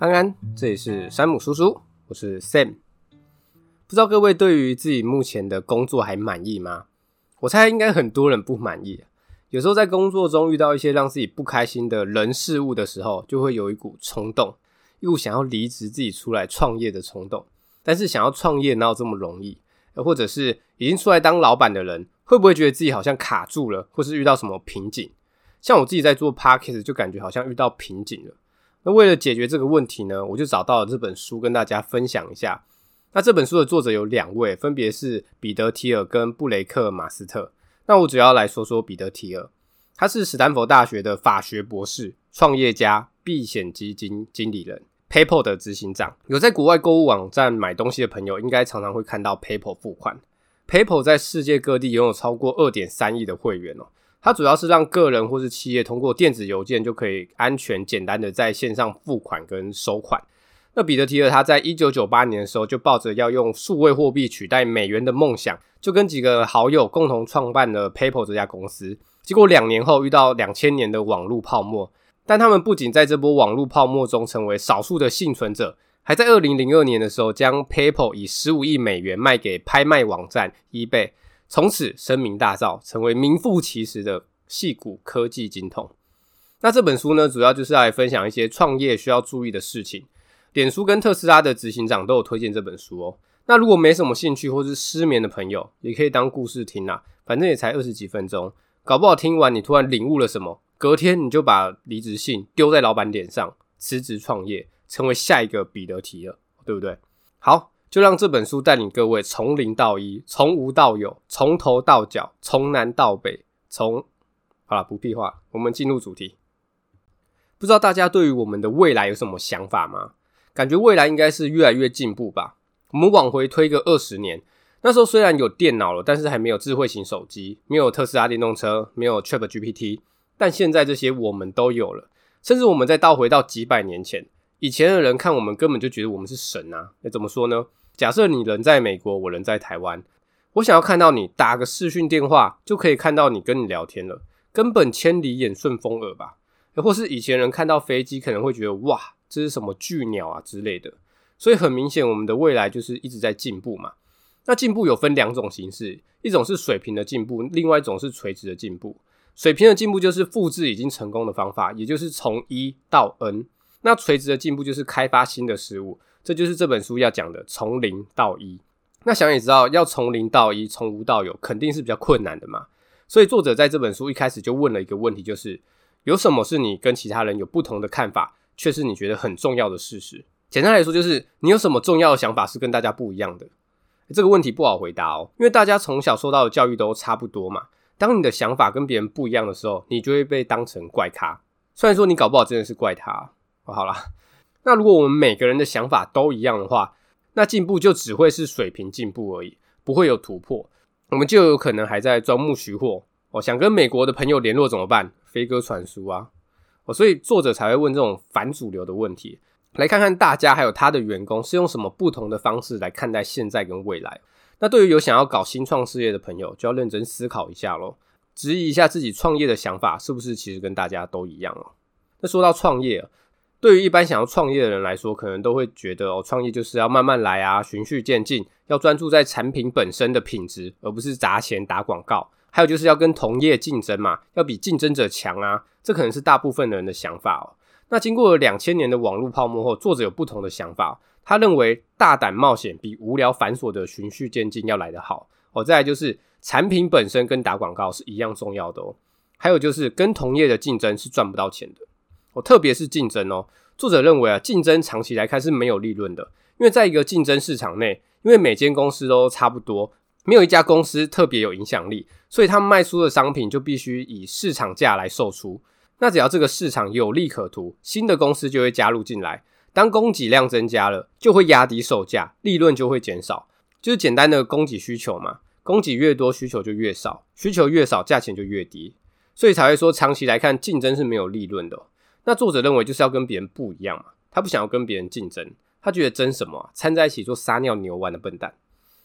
安安，这里是山姆叔叔，我是 Sam。不知道各位对于自己目前的工作还满意吗？我猜应该很多人不满意。有时候在工作中遇到一些让自己不开心的人事物的时候，就会有一股冲动，一股想要离职自己出来创业的冲动。但是想要创业哪有这么容易？或者是已经出来当老板的人，会不会觉得自己好像卡住了，或是遇到什么瓶颈？像我自己在做 Podcast 就感觉好像遇到瓶颈了。那为了解决这个问题呢，我就找到了这本书跟大家分享一下。那这本书的作者有两位，分别是彼得提尔跟布雷克马斯特。那我主要来说说彼得提尔，他是史丹佛大学的法学博士、创业家、避险基金经理人，PayPal 的执行长。有在国外购物网站买东西的朋友，应该常常会看到 PayPal 付款。PayPal 在世界各地拥有超过二点三亿的会员哦。它主要是让个人或是企业通过电子邮件就可以安全简单的在线上付款跟收款。那彼得提尔他在一九九八年的时候就抱着要用数位货币取代美元的梦想，就跟几个好友共同创办了 PayPal 这家公司。结果两年后遇到两千年的网络泡沫，但他们不仅在这波网络泡沫中成为少数的幸存者，还在二零零二年的时候将 PayPal 以十五亿美元卖给拍卖网站 eBay。从此声名大噪，成为名副其实的矽谷科技精通。那这本书呢，主要就是来分享一些创业需要注意的事情。脸书跟特斯拉的执行长都有推荐这本书哦。那如果没什么兴趣或是失眠的朋友，也可以当故事听啦，反正也才二十几分钟，搞不好听完你突然领悟了什么，隔天你就把离职信丢在老板脸上，辞职创业，成为下一个彼得提了，对不对？好。就让这本书带领各位从零到一，从无到有，从头到脚，从南到北，从……好了，不屁话，我们进入主题。不知道大家对于我们的未来有什么想法吗？感觉未来应该是越来越进步吧。我们往回推个二十年，那时候虽然有电脑了，但是还没有智慧型手机，没有特斯拉电动车，没有 ChatGPT，但现在这些我们都有了。甚至我们再倒回到几百年前，以前的人看我们根本就觉得我们是神啊！那怎么说呢？假设你人在美国，我人在台湾，我想要看到你，打个视讯电话就可以看到你，跟你聊天了，根本千里眼顺风耳吧？又或是以前人看到飞机可能会觉得哇，这是什么巨鸟啊之类的。所以很明显，我们的未来就是一直在进步嘛。那进步有分两种形式，一种是水平的进步，另外一种是垂直的进步。水平的进步就是复制已经成功的方法，也就是从一到 n。那垂直的进步就是开发新的事物。这就是这本书要讲的，从零到一。那想也知道，要从零到一，从无到有，肯定是比较困难的嘛。所以作者在这本书一开始就问了一个问题，就是有什么是你跟其他人有不同的看法，却是你觉得很重要的事实？简单来说，就是你有什么重要的想法是跟大家不一样的？这个问题不好回答哦，因为大家从小受到的教育都差不多嘛。当你的想法跟别人不一样的时候，你就会被当成怪咖。虽然说你搞不好真的是怪咖。好啦。那如果我们每个人的想法都一样的话，那进步就只会是水平进步而已，不会有突破。我们就有可能还在钻木取火。哦，想跟美国的朋友联络怎么办？飞鸽传书啊！哦，所以作者才会问这种反主流的问题。来看看大家还有他的员工是用什么不同的方式来看待现在跟未来。那对于有想要搞新创事业的朋友，就要认真思考一下咯，质疑一下自己创业的想法是不是其实跟大家都一样哦。那说到创业，对于一般想要创业的人来说，可能都会觉得哦，创业就是要慢慢来啊，循序渐进，要专注在产品本身的品质，而不是砸钱打广告。还有就是要跟同业竞争嘛，要比竞争者强啊，这可能是大部分的人的想法哦。那经过了两千年的网络泡沫后，作者有不同的想法。他认为大胆冒险比无聊繁琐的循序渐进要来得好哦。再来就是产品本身跟打广告是一样重要的哦。还有就是跟同业的竞争是赚不到钱的。哦，特别是竞争哦。作者认为啊，竞争长期来看是没有利润的，因为在一个竞争市场内，因为每间公司都差不多，没有一家公司特别有影响力，所以他们卖出的商品就必须以市场价来售出。那只要这个市场有利可图，新的公司就会加入进来。当供给量增加了，就会压低售价，利润就会减少。就是简单的供给需求嘛，供给越多，需求就越少，需求越少，价钱就越低，所以才会说长期来看竞争是没有利润的。那作者认为就是要跟别人不一样嘛，他不想要跟别人竞争，他觉得争什么啊？掺在一起做撒尿牛丸的笨蛋。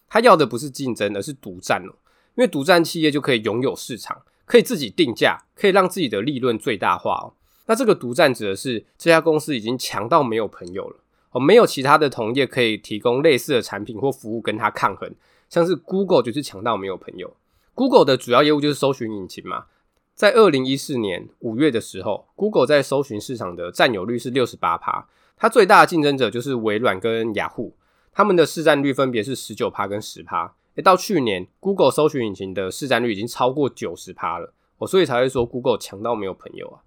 他要的不是竞争，而是独占哦。因为独占企业就可以拥有市场，可以自己定价，可以让自己的利润最大化哦。那这个独占指的是这家公司已经强到没有朋友了哦，没有其他的同业可以提供类似的产品或服务跟他抗衡。像是 Google 就是强到没有朋友。Google 的主要业务就是搜寻引擎嘛。在二零一四年五月的时候，Google 在搜寻市场的占有率是六十八趴，它最大的竞争者就是微软跟雅虎，他们的市占率分别是十九趴跟十趴。诶，到去年，Google 搜寻引擎的市占率已经超过九十趴了，哦，所以才会说 Google 强到没有朋友啊。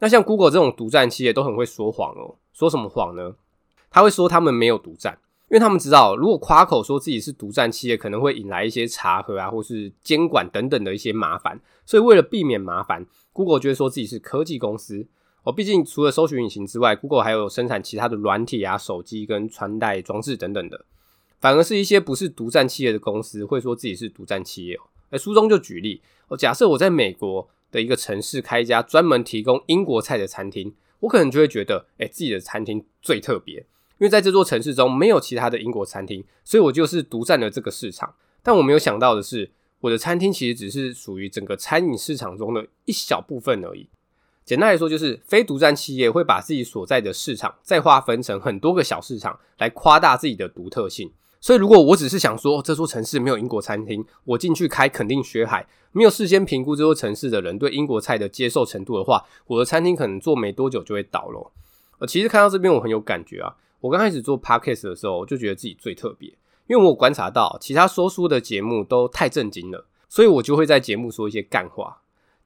那像 Google 这种独占企业都很会说谎哦，说什么谎呢？他会说他们没有独占，因为他们知道如果夸口说自己是独占企业，可能会引来一些查核啊，或是监管等等的一些麻烦，所以为了避免麻烦，Google 就会说自己是科技公司哦。毕竟除了搜寻引擎之外，Google 还有生产其他的软体啊、手机跟穿戴装置等等的。反而是一些不是独占企业的公司会说自己是独占企业哦。哎，书中就举例哦，假设我在美国的一个城市开一家专门提供英国菜的餐厅，我可能就会觉得，哎，自己的餐厅最特别，因为在这座城市中没有其他的英国餐厅，所以我就是独占了这个市场。但我没有想到的是，我的餐厅其实只是属于整个餐饮市场中的一小部分而已。简单来说，就是非独占企业会把自己所在的市场再划分成很多个小市场，来夸大自己的独特性。所以，如果我只是想说这座城市没有英国餐厅，我进去开肯定血海。没有事先评估这座城市的人对英国菜的接受程度的话，我的餐厅可能做没多久就会倒了。呃，其实看到这边我很有感觉啊。我刚开始做 podcast 的时候，我就觉得自己最特别，因为我观察到其他说书的节目都太正经了，所以我就会在节目说一些干话，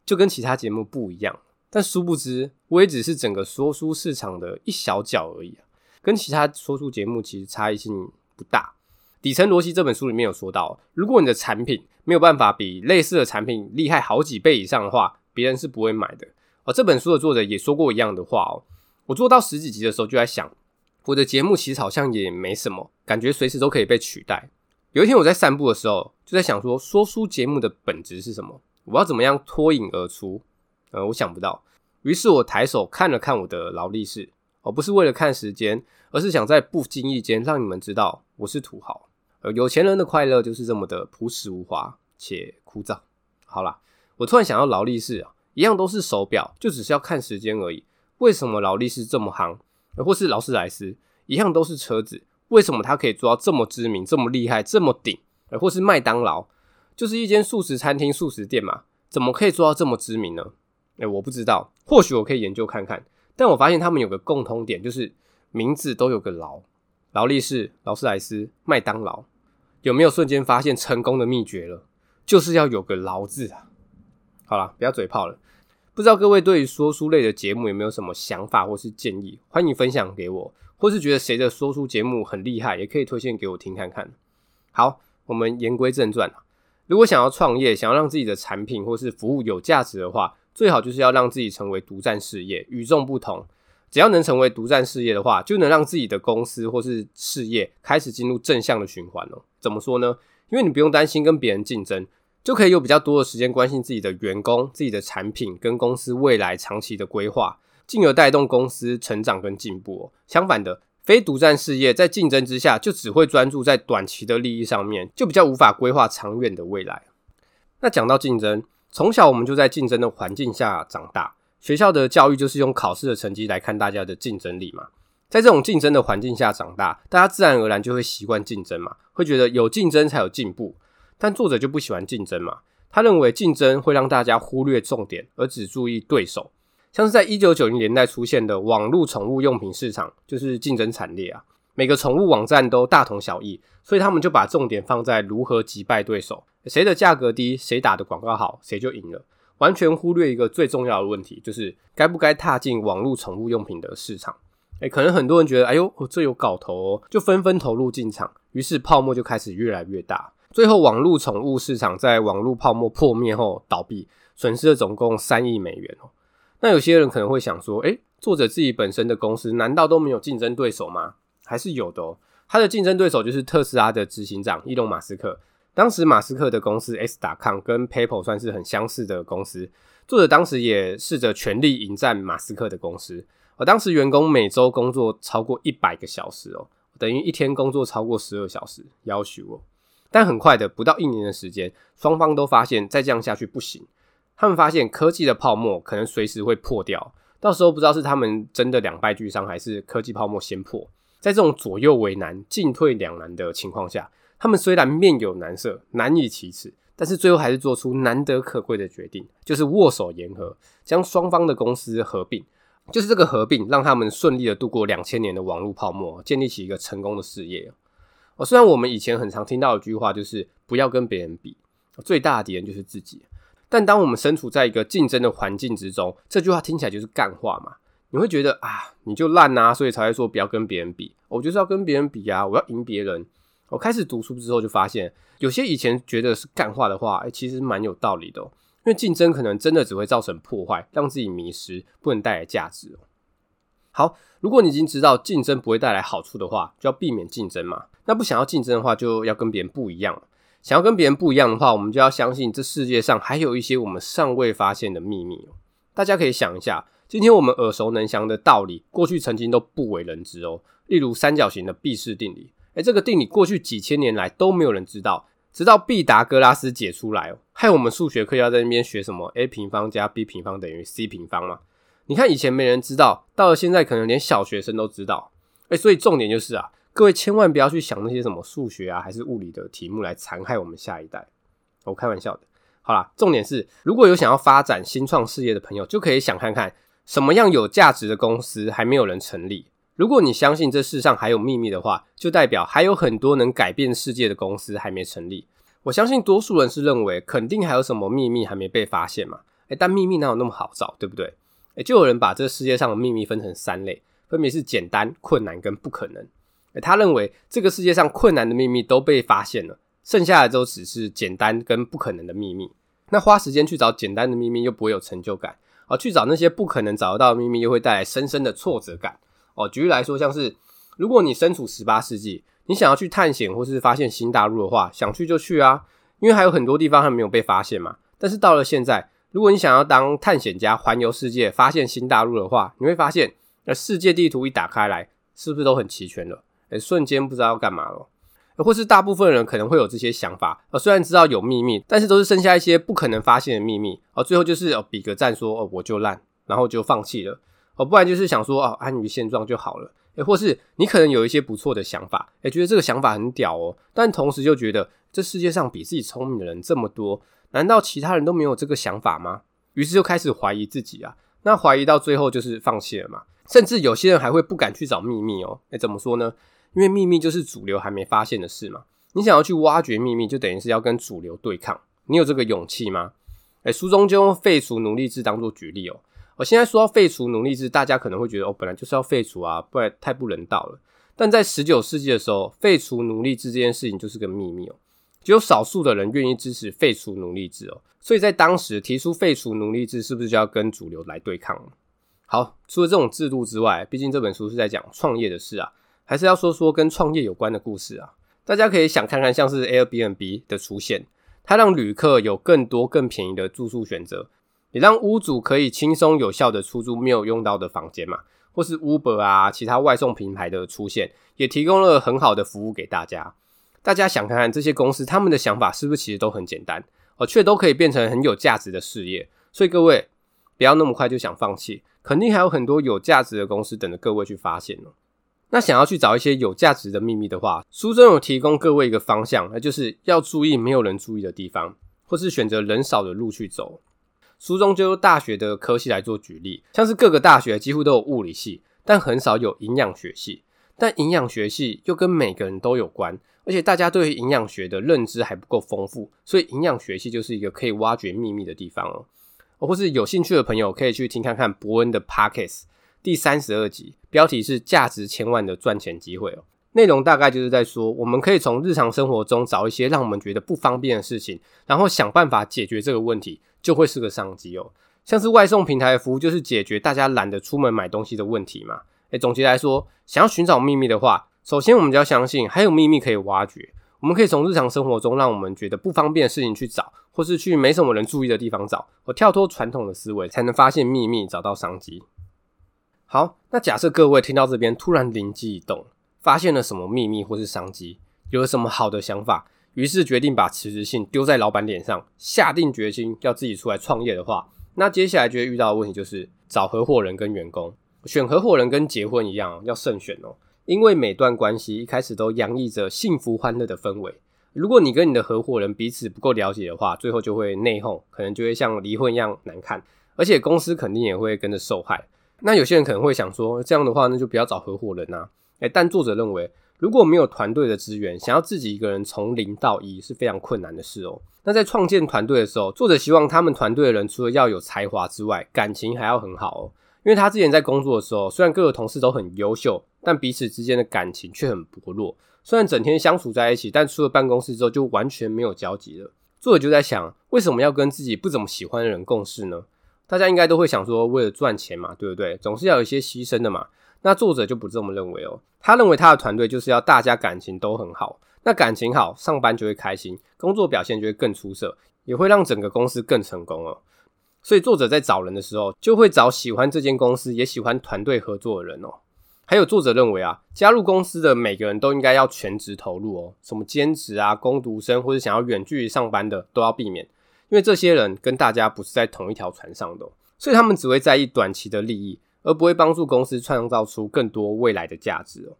就跟其他节目不一样。但殊不知，我也只是整个说书市场的一小角而已啊，跟其他说书节目其实差异性不大。底层逻辑这本书里面有说到，如果你的产品没有办法比类似的产品厉害好几倍以上的话，别人是不会买的。而这本书的作者也说过一样的话哦。我做到十几集的时候就在想，我的节目其实好像也没什么，感觉随时都可以被取代。有一天我在散步的时候，就在想说，说书节目的本质是什么？我要怎么样脱颖而出？呃，我想不到。于是我抬手看了看我的劳力士，而不是为了看时间，而是想在不经意间让你们知道我是土豪。呃，有钱人的快乐就是这么的朴实无华且枯燥。好啦，我突然想到劳力士啊，一样都是手表，就只是要看时间而已。为什么劳力士这么夯？或是劳斯莱斯一样都是车子，为什么它可以做到这么知名、这么厉害、这么顶？或是麦当劳，就是一间素食餐厅、素食店嘛，怎么可以做到这么知名呢？哎，我不知道，或许我可以研究看看。但我发现他们有个共通点，就是名字都有个劳。劳力士、劳斯莱斯、麦当劳，有没有瞬间发现成功的秘诀了？就是要有个“劳”字啊！好啦，不要嘴炮了。不知道各位对于说书类的节目有没有什么想法或是建议？欢迎分享给我，或是觉得谁的说书节目很厉害，也可以推荐给我听看看。好，我们言归正传。如果想要创业，想要让自己的产品或是服务有价值的话，最好就是要让自己成为独占事业，与众不同。只要能成为独占事业的话，就能让自己的公司或是事业开始进入正向的循环哦。怎么说呢？因为你不用担心跟别人竞争，就可以有比较多的时间关心自己的员工、自己的产品跟公司未来长期的规划，进而带动公司成长跟进步。相反的，非独占事业在竞争之下，就只会专注在短期的利益上面，就比较无法规划长远的未来。那讲到竞争，从小我们就在竞争的环境下长大。学校的教育就是用考试的成绩来看大家的竞争力嘛，在这种竞争的环境下长大，大家自然而然就会习惯竞争嘛，会觉得有竞争才有进步。但作者就不喜欢竞争嘛，他认为竞争会让大家忽略重点，而只注意对手。像是在一九九零年代出现的网络宠物用品市场，就是竞争惨烈啊，每个宠物网站都大同小异，所以他们就把重点放在如何击败对手，谁的价格低，谁打的广告好，谁就赢了。完全忽略一个最重要的问题，就是该不该踏进网络宠物用品的市场。诶，可能很多人觉得，哎呦，这有搞头哦，就纷纷投入进场，于是泡沫就开始越来越大。最后，网络宠物市场在网络泡沫破灭后倒闭，损失了总共三亿美元哦。那有些人可能会想说，诶，作者自己本身的公司难道都没有竞争对手吗？还是有的哦。他的竞争对手就是特斯拉的执行长伊隆马斯克。当时马斯克的公司 S.com 跟 PayPal 算是很相似的公司，作者当时也试着全力迎战马斯克的公司。而当时员工每周工作超过一百个小时哦，等于一天工作超过十二小时，要求哦。但很快的，不到一年的时间，双方都发现再这样下去不行。他们发现科技的泡沫可能随时会破掉，到时候不知道是他们真的两败俱伤，还是科技泡沫先破。在这种左右为难、进退两难的情况下，他们虽然面有难色、难以启齿，但是最后还是做出难得可贵的决定，就是握手言和，将双方的公司合并。就是这个合并，让他们顺利的度过两千年的网络泡沫，建立起一个成功的事业。哦，虽然我们以前很常听到一句话，就是不要跟别人比，最大的敌人就是自己。但当我们身处在一个竞争的环境之中，这句话听起来就是干话嘛？你会觉得啊，你就烂啊，所以才会说不要跟别人比。我就是要跟别人比啊，我要赢别人。我开始读书之后就发现，有些以前觉得是干话的话，欸，其实蛮有道理的。因为竞争可能真的只会造成破坏，让自己迷失，不能带来价值。好，如果你已经知道竞争不会带来好处的话，就要避免竞争嘛。那不想要竞争的话，就要跟别人不一样。想要跟别人不一样的话，我们就要相信这世界上还有一些我们尚未发现的秘密。大家可以想一下，今天我们耳熟能详的道理，过去曾经都不为人知哦。例如三角形的毕氏定理，诶，这个定理过去几千年来都没有人知道，直到毕达哥拉斯解出来，害我们数学课要在那边学什么 a 平方加 b 平方等于 c 平方嘛。你看以前没人知道，到了现在可能连小学生都知道。诶，所以重点就是啊。各位千万不要去想那些什么数学啊，还是物理的题目来残害我们下一代。我开玩笑的。好啦，重点是，如果有想要发展新创事业的朋友，就可以想看看什么样有价值的公司还没有人成立。如果你相信这世上还有秘密的话，就代表还有很多能改变世界的公司还没成立。我相信多数人是认为肯定还有什么秘密还没被发现嘛。诶，但秘密哪有那么好找，对不对？就有人把这世界上的秘密分成三类，分别是简单、困难跟不可能。他认为这个世界上困难的秘密都被发现了，剩下的都只是简单跟不可能的秘密。那花时间去找简单的秘密又不会有成就感，而去找那些不可能找得到的秘密又会带来深深的挫折感。哦，举例来说，像是如果你身处十八世纪，你想要去探险或是发现新大陆的话，想去就去啊，因为还有很多地方还没有被发现嘛。但是到了现在，如果你想要当探险家环游世界发现新大陆的话，你会发现，那世界地图一打开来，是不是都很齐全了？诶，瞬间不知道要干嘛了，或是大部分人可能会有这些想法，呃，虽然知道有秘密，但是都是剩下一些不可能发现的秘密，哦，最后就是哦比个赞说哦我就烂，然后就放弃了，哦，不然就是想说哦安于现状就好了，诶，或是你可能有一些不错的想法，诶，觉得这个想法很屌哦，但同时就觉得这世界上比自己聪明的人这么多，难道其他人都没有这个想法吗？于是就开始怀疑自己啊，那怀疑到最后就是放弃了嘛，甚至有些人还会不敢去找秘密哦，诶，怎么说呢？因为秘密就是主流还没发现的事嘛，你想要去挖掘秘密，就等于是要跟主流对抗。你有这个勇气吗？诶，书中就用废除奴隶制当做举例哦。我现在说到废除奴隶制，大家可能会觉得哦，本来就是要废除啊，不然太不人道了。但在十九世纪的时候，废除奴隶制这件事情就是个秘密哦，只有少数的人愿意支持废除奴隶制哦。所以在当时提出废除奴隶制，是不是就要跟主流来对抗？好，除了这种制度之外，毕竟这本书是在讲创业的事啊。还是要说说跟创业有关的故事啊！大家可以想看看，像是 Airbnb 的出现，它让旅客有更多更便宜的住宿选择，也让屋主可以轻松有效的出租没有用到的房间嘛。或是 Uber 啊，其他外送平台的出现，也提供了很好的服务给大家。大家想看看这些公司，他们的想法是不是其实都很简单，哦却都可以变成很有价值的事业？所以各位不要那么快就想放弃，肯定还有很多有价值的公司等着各位去发现哦。那想要去找一些有价值的秘密的话，书中有提供各位一个方向，那就是要注意没有人注意的地方，或是选择人少的路去走。书中就用大学的科系来做举例，像是各个大学几乎都有物理系，但很少有营养学系。但营养学系又跟每个人都有关，而且大家对于营养学的认知还不够丰富，所以营养学系就是一个可以挖掘秘密的地方哦。或是有兴趣的朋友可以去听看看伯恩的 Podcast。第三十二集，标题是“价值千万的赚钱机会”哦。内容大概就是在说，我们可以从日常生活中找一些让我们觉得不方便的事情，然后想办法解决这个问题，就会是个商机哦。像是外送平台的服务，就是解决大家懒得出门买东西的问题嘛。诶，总结来说，想要寻找秘密的话，首先我们就要相信还有秘密可以挖掘。我们可以从日常生活中让我们觉得不方便的事情去找，或是去没什么人注意的地方找，我跳脱传统的思维，才能发现秘密，找到商机。好，那假设各位听到这边突然灵机一动，发现了什么秘密或是商机，有了什么好的想法，于是决定把辞职信丢在老板脸上，下定决心要自己出来创业的话，那接下来就会遇到的问题就是找合伙人跟员工，选合伙人跟结婚一样要慎选哦，因为每段关系一开始都洋溢着幸福欢乐的氛围。如果你跟你的合伙人彼此不够了解的话，最后就会内讧，可能就会像离婚一样难看，而且公司肯定也会跟着受害。那有些人可能会想说，这样的话那就不要找合伙人、啊。诶，但作者认为，如果没有团队的资源，想要自己一个人从零到一是非常困难的事哦。那在创建团队的时候，作者希望他们团队的人除了要有才华之外，感情还要很好哦。因为他之前在工作的时候，虽然各个同事都很优秀，但彼此之间的感情却很薄弱。虽然整天相处在一起，但出了办公室之后就完全没有交集了。作者就在想，为什么要跟自己不怎么喜欢的人共事呢？大家应该都会想说，为了赚钱嘛，对不对？总是要有一些牺牲的嘛。那作者就不这么认为哦，他认为他的团队就是要大家感情都很好，那感情好，上班就会开心，工作表现就会更出色，也会让整个公司更成功哦。所以作者在找人的时候，就会找喜欢这间公司，也喜欢团队合作的人哦。还有作者认为啊，加入公司的每个人都应该要全职投入哦，什么兼职啊、工读生或者想要远距离上班的都要避免，因为这些人跟大家不是在同一条船上的，所以他们只会在意短期的利益。而不会帮助公司创造出更多未来的价值哦。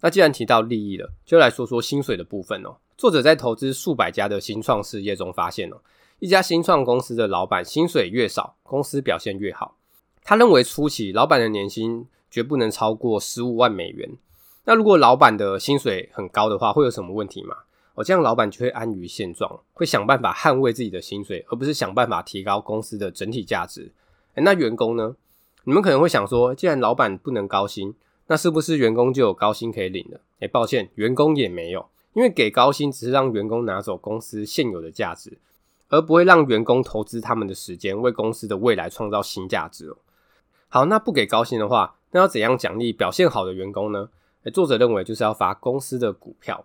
那既然提到利益了，就来说说薪水的部分哦。作者在投资数百家的新创事业中发现哦，一家新创公司的老板薪水越少，公司表现越好。他认为初期老板的年薪绝不能超过十五万美元。那如果老板的薪水很高的话，会有什么问题吗？哦，这样老板就会安于现状，会想办法捍卫自己的薪水，而不是想办法提高公司的整体价值。诶，那员工呢？你们可能会想说，既然老板不能高薪，那是不是员工就有高薪可以领了？诶，抱歉，员工也没有，因为给高薪只是让员工拿走公司现有的价值，而不会让员工投资他们的时间，为公司的未来创造新价值哦。好，那不给高薪的话，那要怎样奖励表现好的员工呢？诶，作者认为就是要发公司的股票，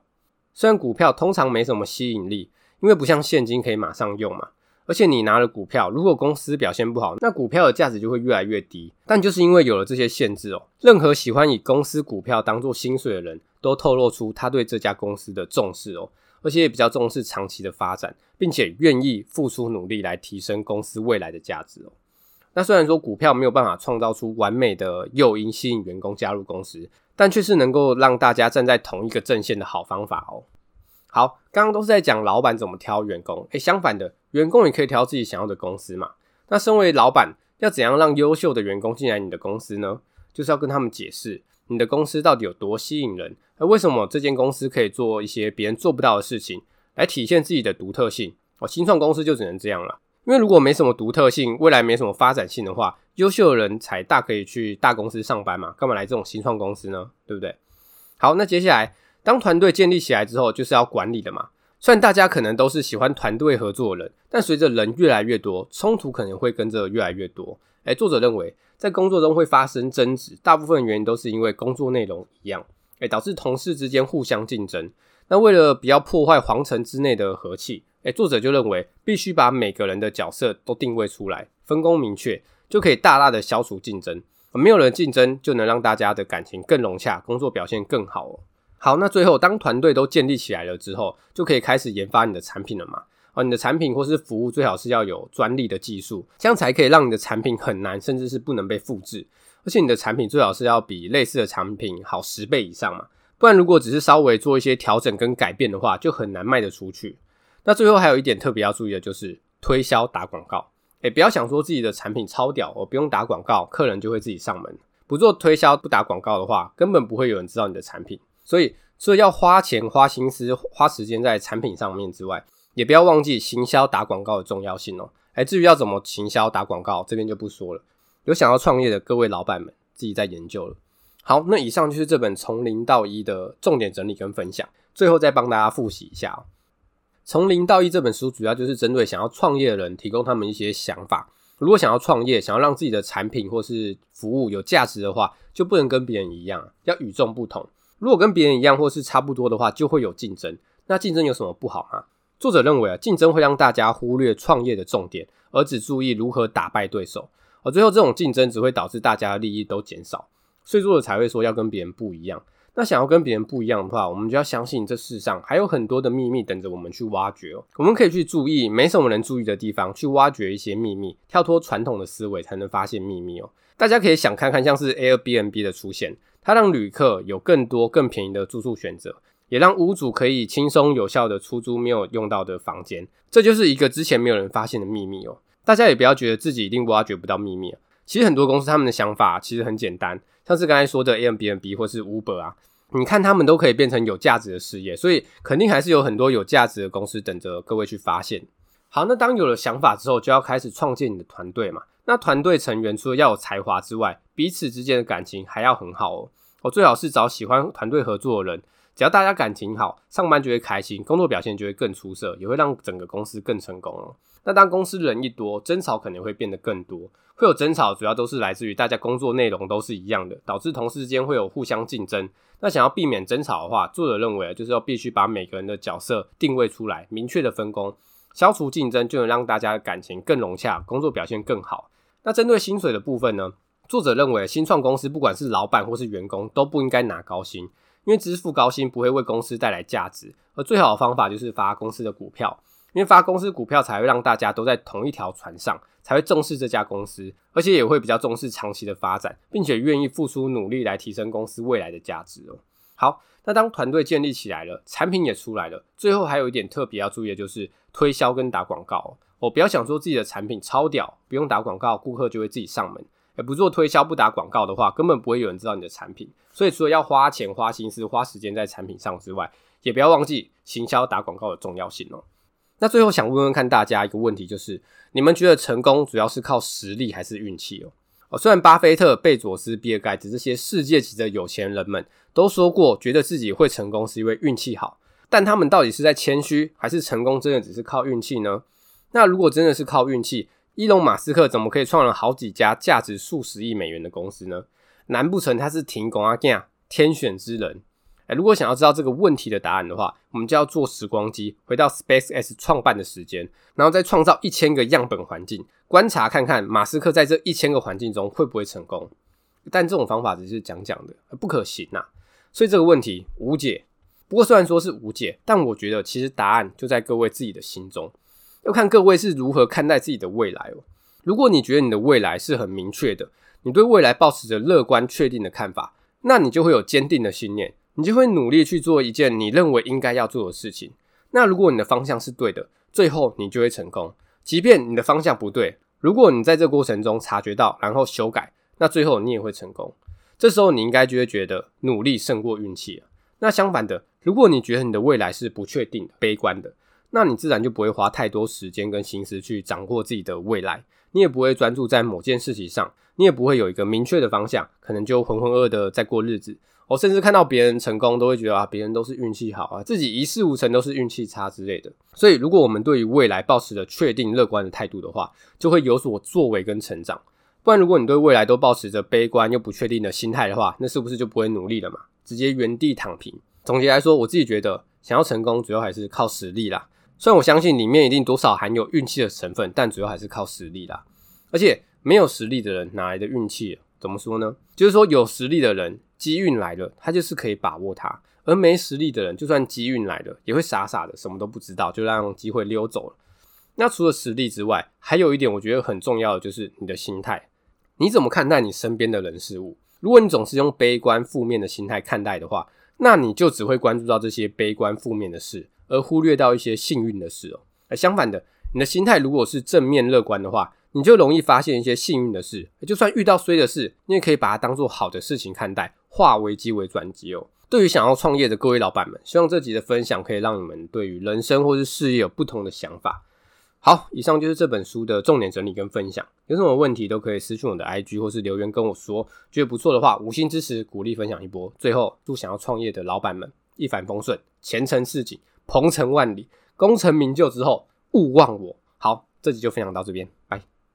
虽然股票通常没什么吸引力，因为不像现金可以马上用嘛。而且你拿了股票，如果公司表现不好，那股票的价值就会越来越低。但就是因为有了这些限制哦，任何喜欢以公司股票当做薪水的人都透露出他对这家公司的重视哦，而且也比较重视长期的发展，并且愿意付出努力来提升公司未来的价值哦。那虽然说股票没有办法创造出完美的诱因吸引员工加入公司，但却是能够让大家站在同一个阵线的好方法哦。好，刚刚都是在讲老板怎么挑员工，诶，相反的，员工也可以挑自己想要的公司嘛。那身为老板，要怎样让优秀的员工进来你的公司呢？就是要跟他们解释你的公司到底有多吸引人，而为什么这间公司可以做一些别人做不到的事情，来体现自己的独特性。哦，新创公司就只能这样了，因为如果没什么独特性，未来没什么发展性的话，优秀的人才大可以去大公司上班嘛，干嘛来这种新创公司呢？对不对？好，那接下来。当团队建立起来之后，就是要管理的嘛。虽然大家可能都是喜欢团队合作的人，但随着人越来越多，冲突可能会跟着越来越多。诶，作者认为，在工作中会发生争执，大部分原因都是因为工作内容一样，诶，导致同事之间互相竞争。那为了不要破坏皇城之内的和气，诶，作者就认为必须把每个人的角色都定位出来，分工明确，就可以大大的消除竞争。没有人竞争，就能让大家的感情更融洽，工作表现更好哦。好，那最后当团队都建立起来了之后，就可以开始研发你的产品了嘛。哦，你的产品或是服务最好是要有专利的技术，这样才可以让你的产品很难，甚至是不能被复制。而且你的产品最好是要比类似的产品好十倍以上嘛，不然如果只是稍微做一些调整跟改变的话，就很难卖得出去。那最后还有一点特别要注意的就是推销打广告，诶，不要想说自己的产品超屌，我不用打广告，客人就会自己上门。不做推销不打广告的话，根本不会有人知道你的产品。所以，所以要花钱、花心思、花时间在产品上面之外，也不要忘记行销打广告的重要性哦。哎，至于要怎么行销打广告，这边就不说了。有想要创业的各位老板们，自己在研究了。好，那以上就是这本从零到一的重点整理跟分享。最后再帮大家复习一下哦。从零到一这本书主要就是针对想要创业的人，提供他们一些想法。如果想要创业，想要让自己的产品或是服务有价值的话，就不能跟别人一样，要与众不同。如果跟别人一样或是差不多的话，就会有竞争。那竞争有什么不好吗？作者认为啊，竞争会让大家忽略创业的重点，而只注意如何打败对手。而最后这种竞争只会导致大家的利益都减少。所以作者才会说要跟别人不一样。那想要跟别人不一样的话，我们就要相信这世上还有很多的秘密等着我们去挖掘哦。我们可以去注意没什么人注意的地方，去挖掘一些秘密，跳脱传统的思维，才能发现秘密哦。大家可以想看看，像是 Airbnb 的出现，它让旅客有更多更便宜的住宿选择，也让屋主可以轻松有效的出租没有用到的房间，这就是一个之前没有人发现的秘密哦。大家也不要觉得自己一定挖掘不到秘密啊，其实很多公司他们的想法其实很简单，像是刚才说的 Airbnb 或是 Uber 啊，你看他们都可以变成有价值的事业，所以肯定还是有很多有价值的公司等着各位去发现。好，那当有了想法之后，就要开始创建你的团队嘛。那团队成员除了要有才华之外，彼此之间的感情还要很好哦。我最好是找喜欢团队合作的人，只要大家感情好，上班就会开心，工作表现就会更出色，也会让整个公司更成功哦。那当公司人一多，争吵可能会变得更多。会有争吵，主要都是来自于大家工作内容都是一样的，导致同事之间会有互相竞争。那想要避免争吵的话，作者认为就是要必须把每个人的角色定位出来，明确的分工，消除竞争，就能让大家的感情更融洽，工作表现更好。那针对薪水的部分呢？作者认为，新创公司不管是老板或是员工都不应该拿高薪，因为支付高薪不会为公司带来价值。而最好的方法就是发公司的股票，因为发公司股票才会让大家都在同一条船上，才会重视这家公司，而且也会比较重视长期的发展，并且愿意付出努力来提升公司未来的价值哦。好，那当团队建立起来了，产品也出来了，最后还有一点特别要注意的就是推销跟打广告。我不要想说自己的产品超屌，不用打广告，顾客就会自己上门。也不做推销、不打广告的话，根本不会有人知道你的产品。所以，除了要花钱、花心思、花时间在产品上之外，也不要忘记行销打广告的重要性哦。那最后想问问看大家一个问题，就是你们觉得成功主要是靠实力还是运气哦？哦，虽然巴菲特、贝佐斯、比尔盖茨这些世界级的有钱人们都说过，觉得自己会成功是因为运气好，但他们到底是在谦虚，还是成功真的只是靠运气呢？那如果真的是靠运气，伊隆马斯克怎么可以创了好几家价值数十亿美元的公司呢？难不成他是天公仔囝天选之人？哎，如果想要知道这个问题的答案的话，我们就要坐时光机回到 SpaceX 创办的时间，然后再创造一千个样本环境，观察看看马斯克在这一千个环境中会不会成功。但这种方法只是讲讲的，不可行呐、所以这个问题无解。不过虽然说是无解，但我觉得其实答案就在各位自己的心中。要看各位是如何看待自己的未来哦。如果你觉得你的未来是很明确的，你对未来保持着乐观确定的看法，那你就会有坚定的信念，你就会努力去做一件你认为应该要做的事情。那如果你的方向是对的，最后你就会成功。即便你的方向不对，如果你在这过程中察觉到，然后修改，那最后你也会成功。这时候你应该就会觉得努力胜过运气了。那相反的，如果你觉得你的未来是不确定的、悲观的，那你自然就不会花太多时间跟心思去掌握自己的未来，你也不会专注在某件事情上，你也不会有一个明确的方向，可能就浑浑噩噩的在过日子。我甚至看到别人成功，都会觉得啊，别人都是运气好啊，自己一事无成都是运气差之类的。所以，如果我们对于未来抱持着确定乐观的态度的话，就会有所作为跟成长。不然，如果你对未来都抱持着悲观又不确定的心态的话，那是不是就不会努力了嘛？直接原地躺平。总结来说，我自己觉得想要成功，主要还是靠实力啦。虽然我相信里面一定多少含有运气的成分，但主要还是靠实力啦。而且没有实力的人哪来的运气？怎么说呢？就是说有实力的人，机运来了，他就是可以把握它；而没实力的人，就算机运来了，也会傻傻的什么都不知道，就让机会溜走了。那除了实力之外，还有一点我觉得很重要的就是你的心态。你怎么看待你身边的人事物？如果你总是用悲观负面的心态看待的话，那你就只会关注到这些悲观负面的事。而忽略到一些幸运的事哦，而相反的，你的心态如果是正面乐观的话，你就容易发现一些幸运的事。就算遇到衰的事，你也可以把它当做好的事情看待，化危机为转机哦。对于想要创业的各位老板们，希望这集的分享可以让你们对于人生或是事业有不同的想法。好，以上就是这本书的重点整理跟分享。有什么问题都可以私讯我的 IG 或是留言跟我说。觉得不错的话，五星支持，鼓励分享一波。最后，祝想要创业的老板们一帆风顺，前程似锦。鹏程万里，功成名就之后，勿忘我。好，这集就分享到这边，拜。